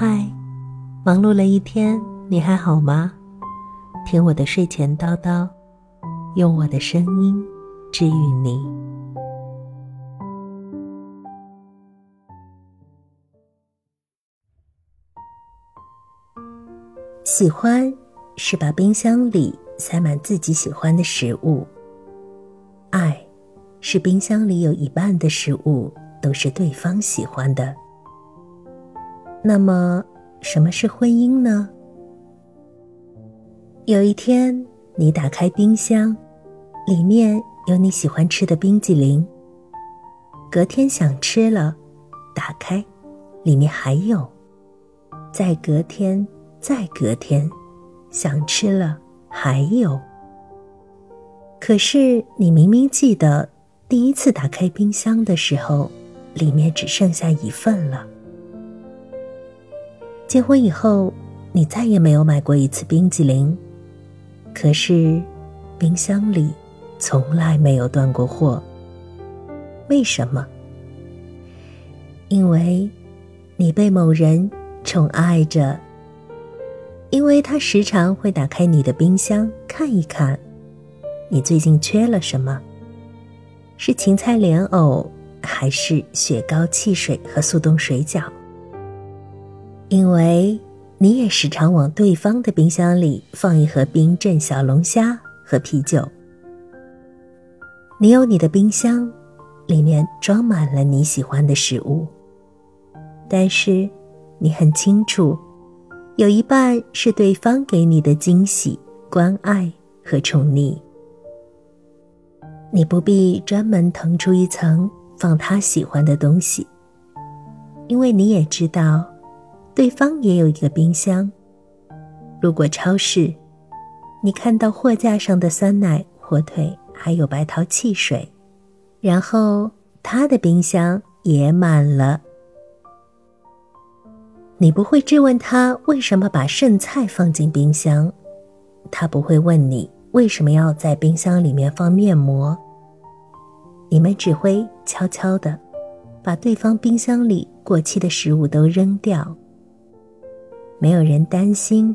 嗨，忙碌了一天，你还好吗？听我的睡前叨叨，用我的声音治愈你。喜欢是把冰箱里塞满自己喜欢的食物，爱是冰箱里有一半的食物都是对方喜欢的。那么，什么是婚姻呢？有一天，你打开冰箱，里面有你喜欢吃的冰激凌。隔天想吃了，打开，里面还有。再隔天，再隔天，想吃了还有。可是你明明记得，第一次打开冰箱的时候，里面只剩下一份了。结婚以后，你再也没有买过一次冰激凌，可是冰箱里从来没有断过货。为什么？因为你被某人宠爱着，因为他时常会打开你的冰箱看一看，你最近缺了什么？是芹菜莲藕，还是雪糕、汽水和速冻水饺？因为你也时常往对方的冰箱里放一盒冰镇小龙虾和啤酒。你有你的冰箱，里面装满了你喜欢的食物。但是，你很清楚，有一半是对方给你的惊喜、关爱和宠溺。你不必专门腾出一层放他喜欢的东西，因为你也知道。对方也有一个冰箱。路过超市，你看到货架上的酸奶、火腿，还有白桃汽水，然后他的冰箱也满了。你不会质问他为什么把剩菜放进冰箱，他不会问你为什么要在冰箱里面放面膜。你们只会悄悄的把对方冰箱里过期的食物都扔掉。没有人担心，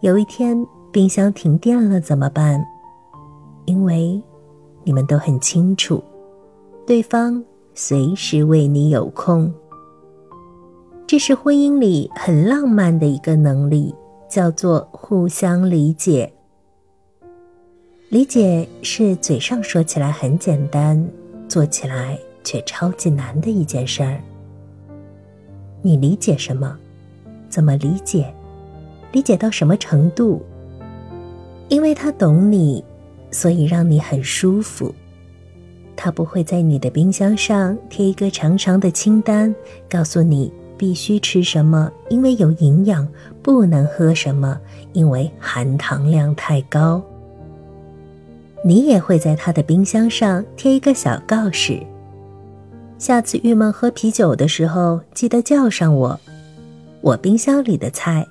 有一天冰箱停电了怎么办？因为你们都很清楚，对方随时为你有空。这是婚姻里很浪漫的一个能力，叫做互相理解。理解是嘴上说起来很简单，做起来却超级难的一件事儿。你理解什么？怎么理解？理解到什么程度？因为他懂你，所以让你很舒服。他不会在你的冰箱上贴一个长长的清单，告诉你必须吃什么，因为有营养；不能喝什么，因为含糖量太高。你也会在他的冰箱上贴一个小告示：下次郁闷喝啤酒的时候，记得叫上我。我冰箱里的菜，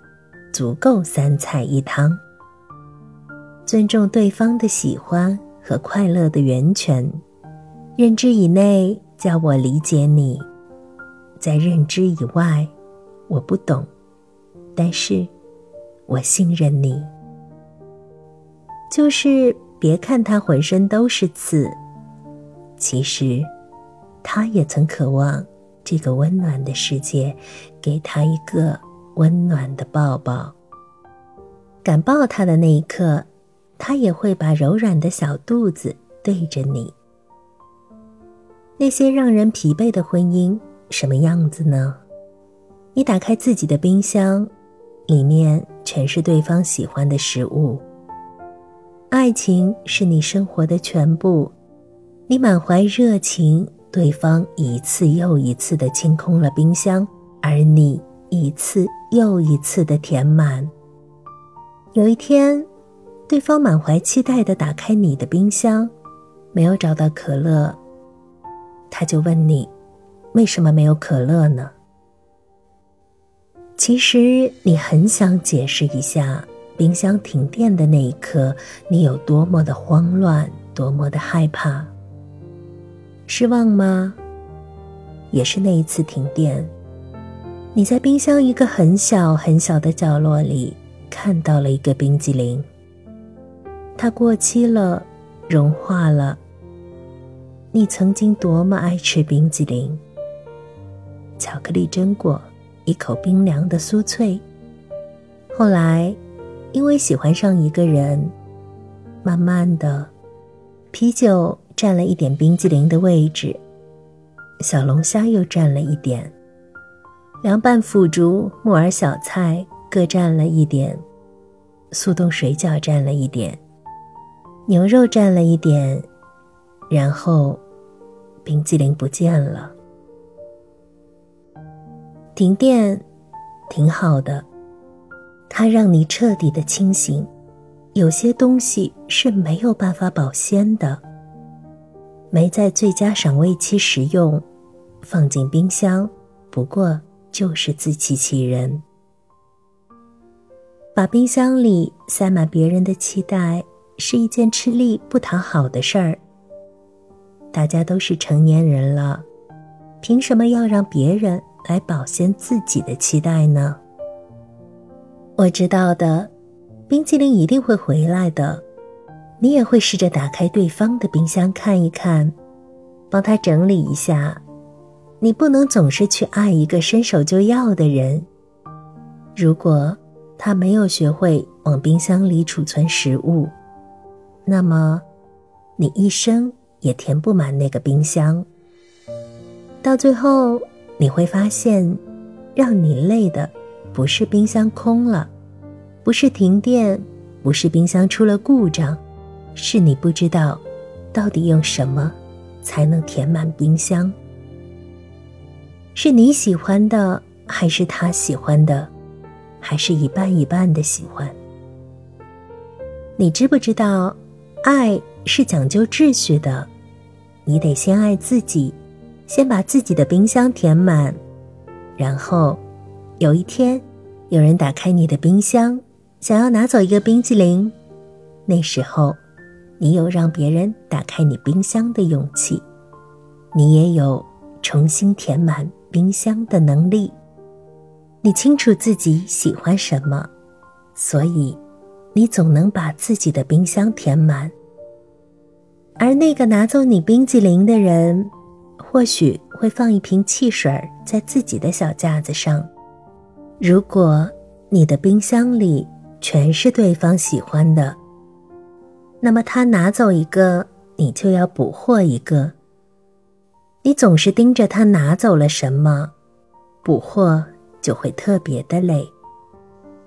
足够三菜一汤。尊重对方的喜欢和快乐的源泉，认知以内叫我理解你，在认知以外，我不懂，但是我信任你。就是别看他浑身都是刺，其实他也曾渴望。这个温暖的世界，给他一个温暖的抱抱。敢抱他的那一刻，他也会把柔软的小肚子对着你。那些让人疲惫的婚姻什么样子呢？你打开自己的冰箱，里面全是对方喜欢的食物。爱情是你生活的全部，你满怀热情。对方一次又一次的清空了冰箱，而你一次又一次的填满。有一天，对方满怀期待的打开你的冰箱，没有找到可乐，他就问你：“为什么没有可乐呢？”其实你很想解释一下，冰箱停电的那一刻，你有多么的慌乱，多么的害怕。失望吗？也是那一次停电，你在冰箱一个很小很小的角落里看到了一个冰激凌，它过期了，融化了。你曾经多么爱吃冰激凌，巧克力榛果，一口冰凉的酥脆。后来，因为喜欢上一个人，慢慢的，啤酒占了一点冰激凌的位置，小龙虾又占了一点，凉拌腐竹、木耳小菜各占了一点，速冻水饺占了一点，牛肉占了一点。然后，冰激凌不见了。停电，挺好的，它让你彻底的清醒。有些东西是没有办法保鲜的，没在最佳赏味期食用，放进冰箱，不过就是自欺欺人。把冰箱里塞满别人的期待，是一件吃力不讨好的事儿。大家都是成年人了，凭什么要让别人来保鲜自己的期待呢？我知道的，冰淇淋一定会回来的。你也会试着打开对方的冰箱看一看，帮他整理一下。你不能总是去爱一个伸手就要的人。如果他没有学会往冰箱里储存食物，那么你一生。也填不满那个冰箱。到最后，你会发现，让你累的不是冰箱空了，不是停电，不是冰箱出了故障，是你不知道到底用什么才能填满冰箱。是你喜欢的，还是他喜欢的，还是一半一半的喜欢？你知不知道，爱？是讲究秩序的，你得先爱自己，先把自己的冰箱填满，然后，有一天，有人打开你的冰箱，想要拿走一个冰激凌，那时候，你有让别人打开你冰箱的勇气，你也有重新填满冰箱的能力。你清楚自己喜欢什么，所以，你总能把自己的冰箱填满。而那个拿走你冰激凌的人，或许会放一瓶汽水在自己的小架子上。如果你的冰箱里全是对方喜欢的，那么他拿走一个，你就要补货一个。你总是盯着他拿走了什么，补货就会特别的累。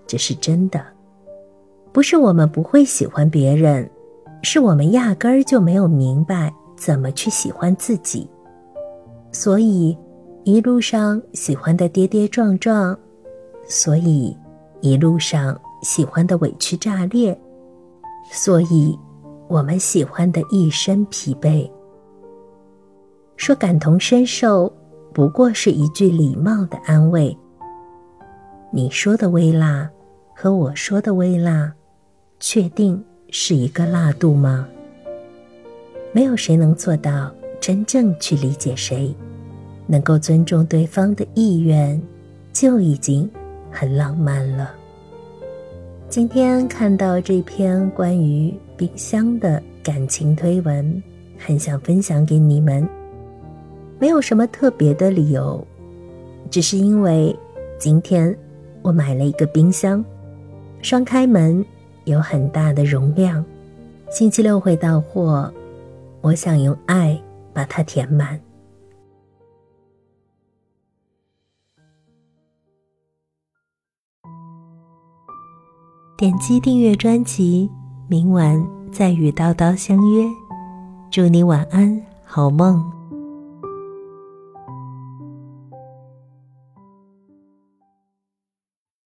这是真的，不是我们不会喜欢别人。是我们压根儿就没有明白怎么去喜欢自己，所以一路上喜欢的跌跌撞撞，所以一路上喜欢的委屈炸裂，所以我们喜欢的一身疲惫。说感同身受，不过是一句礼貌的安慰。你说的微辣和我说的微辣，确定。是一个辣度吗？没有谁能做到真正去理解谁，能够尊重对方的意愿，就已经很浪漫了。今天看到这篇关于冰箱的感情推文，很想分享给你们。没有什么特别的理由，只是因为今天我买了一个冰箱，双开门。有很大的容量，星期六会到货。我想用爱把它填满。点击订阅专辑，明晚再与叨叨相约。祝你晚安，好梦。